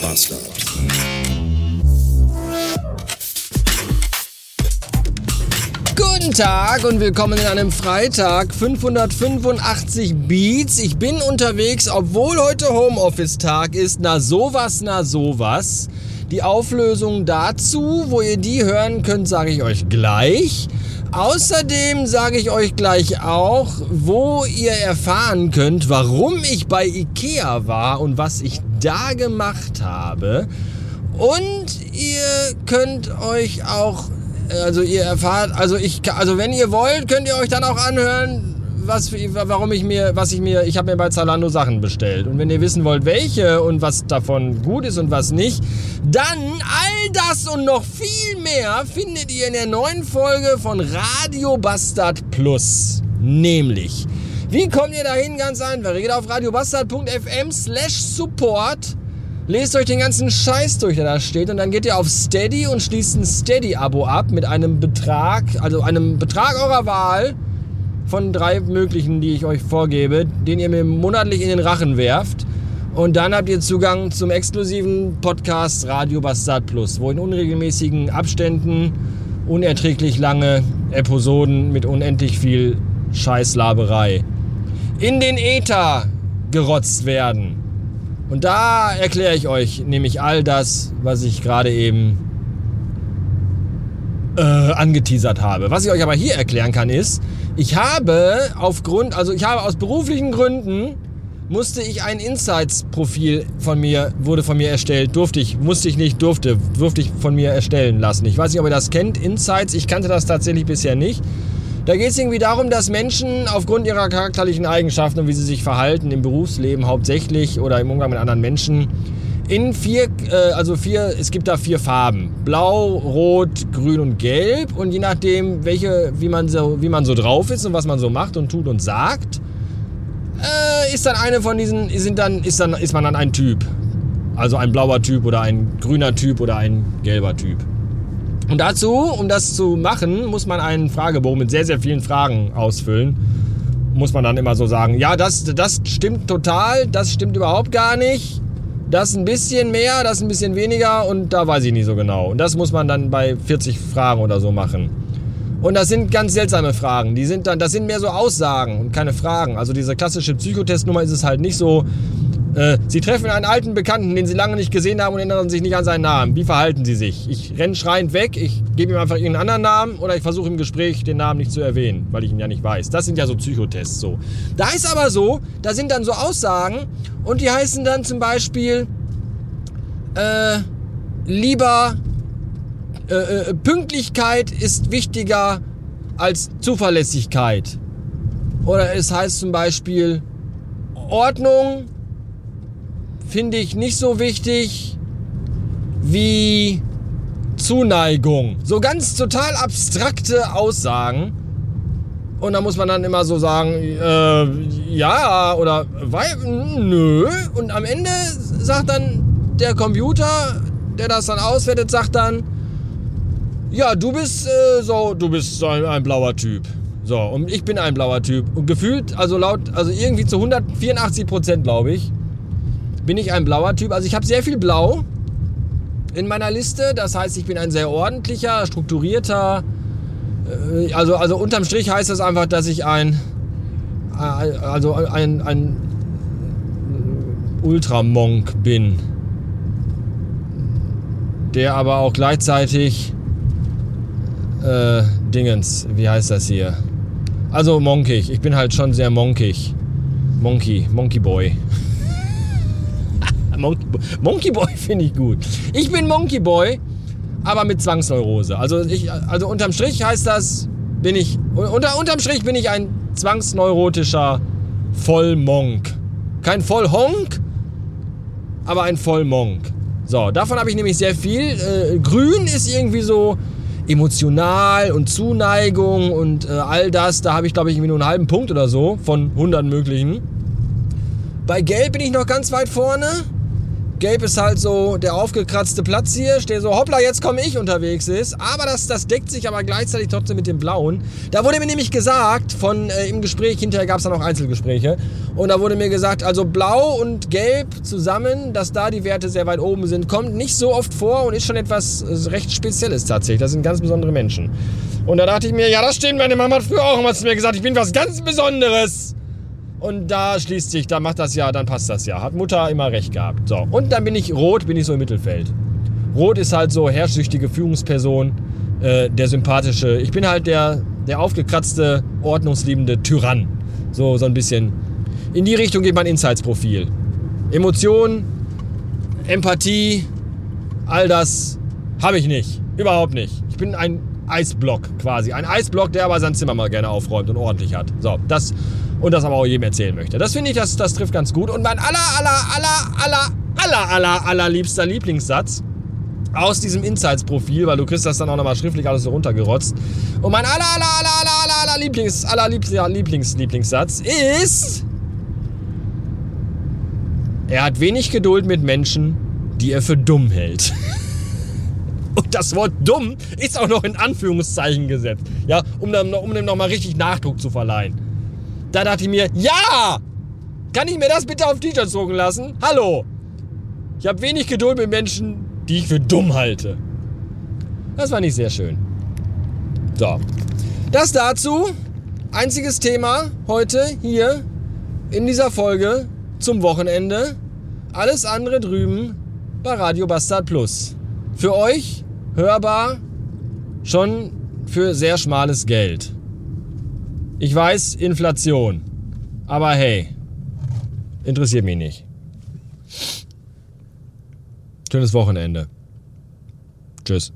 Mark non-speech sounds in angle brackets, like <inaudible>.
Bastard. Guten Tag und willkommen in einem Freitag 585 Beats. Ich bin unterwegs, obwohl heute Homeoffice-Tag ist. Na sowas, na sowas. Die Auflösung dazu, wo ihr die hören könnt, sage ich euch gleich. Außerdem sage ich euch gleich auch, wo ihr erfahren könnt, warum ich bei Ikea war und was ich da gemacht habe. Und ihr könnt euch auch, also ihr erfahrt, also ich, also wenn ihr wollt, könnt ihr euch dann auch anhören, was, warum ich mir, was ich mir, ich habe mir bei Zalando Sachen bestellt. Und wenn ihr wissen wollt, welche und was davon gut ist und was nicht, dann all das und noch viel mehr findet ihr in der neuen Folge von Radio Bastard Plus. Nämlich, wie kommt ihr dahin? Ganz einfach. Ihr geht auf radiobastard.fm slash support. Lest euch den ganzen Scheiß durch, der da steht, und dann geht ihr auf Steady und schließt ein Steady-Abo ab mit einem Betrag, also einem Betrag eurer Wahl von drei möglichen, die ich euch vorgebe, den ihr mir monatlich in den Rachen werft. Und dann habt ihr Zugang zum exklusiven Podcast Radio Bastard Plus, wo in unregelmäßigen Abständen unerträglich lange Episoden mit unendlich viel Scheißlaberei in den Äther gerotzt werden. Und da erkläre ich euch nämlich all das, was ich gerade eben äh, angeteasert habe. Was ich euch aber hier erklären kann, ist, ich habe aufgrund, also ich habe aus beruflichen Gründen musste ich ein Insights-Profil von mir, wurde von mir erstellt. Durfte ich, musste ich nicht, durfte, durfte ich von mir erstellen lassen. Ich weiß nicht, ob ihr das kennt, Insights. Ich kannte das tatsächlich bisher nicht. Da geht es irgendwie darum, dass Menschen aufgrund ihrer charakterlichen Eigenschaften und wie sie sich verhalten im Berufsleben hauptsächlich oder im Umgang mit anderen Menschen in vier, äh, also vier, es gibt da vier Farben. Blau, Rot, Grün und Gelb. Und je nachdem, welche, wie man so, wie man so drauf ist und was man so macht und tut und sagt, äh, ist dann eine von diesen, sind dann, ist dann, ist man dann ein Typ. Also ein blauer Typ oder ein grüner Typ oder ein gelber Typ. Und dazu, um das zu machen, muss man einen Fragebogen mit sehr, sehr vielen Fragen ausfüllen. Muss man dann immer so sagen, ja, das, das stimmt total, das stimmt überhaupt gar nicht. Das ein bisschen mehr, das ein bisschen weniger und da weiß ich nicht so genau. Und das muss man dann bei 40 Fragen oder so machen. Und das sind ganz seltsame Fragen. Die sind dann, das sind mehr so Aussagen und keine Fragen. Also diese klassische Psychotestnummer ist es halt nicht so. Äh, Sie treffen einen alten Bekannten, den Sie lange nicht gesehen haben und erinnern sich nicht an seinen Namen. Wie verhalten Sie sich? Ich renne schreiend weg, ich gebe ihm einfach irgendeinen anderen Namen oder ich versuche im Gespräch den Namen nicht zu erwähnen, weil ich ihn ja nicht weiß. Das sind ja so Psychotests so. Da ist aber so, da sind dann so Aussagen und die heißen dann zum Beispiel äh, lieber äh, äh, Pünktlichkeit ist wichtiger als Zuverlässigkeit. Oder es heißt zum Beispiel, Ordnung finde ich nicht so wichtig wie Zuneigung. So ganz total abstrakte Aussagen. Und da muss man dann immer so sagen, äh, ja oder weil, nö. Und am Ende sagt dann der Computer, der das dann auswertet, sagt dann, ja, du bist äh, so, du bist ein, ein blauer Typ. So, und ich bin ein blauer Typ. Und gefühlt, also laut, also irgendwie zu 184 Prozent, glaube ich, bin ich ein blauer Typ. Also ich habe sehr viel Blau in meiner Liste. Das heißt, ich bin ein sehr ordentlicher, strukturierter. Äh, also, also unterm Strich heißt das einfach, dass ich ein, äh, also ein, ein Ultramonk bin. Der aber auch gleichzeitig äh, Dingens, wie heißt das hier? Also monkig. Ich bin halt schon sehr monkig. Monkey, Monkey Boy. <laughs> Monkey, Monkey Boy <laughs> finde ich gut. Ich bin Monkey Boy, aber mit Zwangsneurose. Also, ich, also unterm Strich heißt das, bin ich, unter, unterm Strich bin ich ein zwangsneurotischer Vollmonk. Kein Vollhonk, aber ein Vollmonk. So, davon habe ich nämlich sehr viel. Äh, grün ist irgendwie so emotional und Zuneigung und äh, all das. Da habe ich, glaube ich, irgendwie nur einen halben Punkt oder so von 100 möglichen. Bei Gelb bin ich noch ganz weit vorne. Gelb ist halt so der aufgekratzte Platz hier, der so hoppla, jetzt komme ich unterwegs ist. Aber das, das deckt sich aber gleichzeitig trotzdem mit dem Blauen. Da wurde mir nämlich gesagt, von äh, im Gespräch, hinterher gab es dann auch Einzelgespräche, und da wurde mir gesagt, also Blau und Gelb zusammen, dass da die Werte sehr weit oben sind, kommt nicht so oft vor und ist schon etwas äh, recht Spezielles tatsächlich. Das sind ganz besondere Menschen. Und da dachte ich mir, ja, das stimmt, meine Mama hat früher auch immer zu mir gesagt, ich bin was ganz Besonderes. Und da schließt sich, da macht das ja, dann passt das ja. Hat Mutter immer recht gehabt. So. Und dann bin ich rot, bin ich so im Mittelfeld. Rot ist halt so herrschsüchtige Führungsperson, äh, der sympathische. Ich bin halt der, der aufgekratzte, ordnungsliebende Tyrann. So, so ein bisschen. In die Richtung geht mein Insights-Profil. Emotionen, Empathie, all das habe ich nicht. Überhaupt nicht. Ich bin ein Eisblock quasi. Ein Eisblock, der aber sein Zimmer mal gerne aufräumt und ordentlich hat. So, das und das aber auch jedem erzählen möchte. Das finde ich, das, das trifft ganz gut. Und mein aller, aller, aller, aller, aller, aller, aller liebster Lieblingssatz aus diesem Insights-Profil, weil du kriegst das dann auch nochmal schriftlich alles so runtergerotzt. Und mein aller, aller, aller, aller, aller, aller Lieblings, aller Lieblings, Lieblings, Lieblingssatz ist, er hat wenig Geduld mit Menschen, die er für dumm hält. <laughs> Und das Wort dumm ist auch noch in Anführungszeichen gesetzt. Ja, um, dann, um dem nochmal richtig Nachdruck zu verleihen. Da dachte ich mir, ja! Kann ich mir das bitte auf T-Shirts drucken lassen? Hallo! Ich habe wenig Geduld mit Menschen, die ich für dumm halte. Das war nicht sehr schön. So. Das dazu. Einziges Thema heute hier in dieser Folge zum Wochenende. Alles andere drüben bei Radio Bastard Plus. Für euch hörbar schon für sehr schmales Geld. Ich weiß, Inflation. Aber hey, interessiert mich nicht. Schönes Wochenende. Tschüss.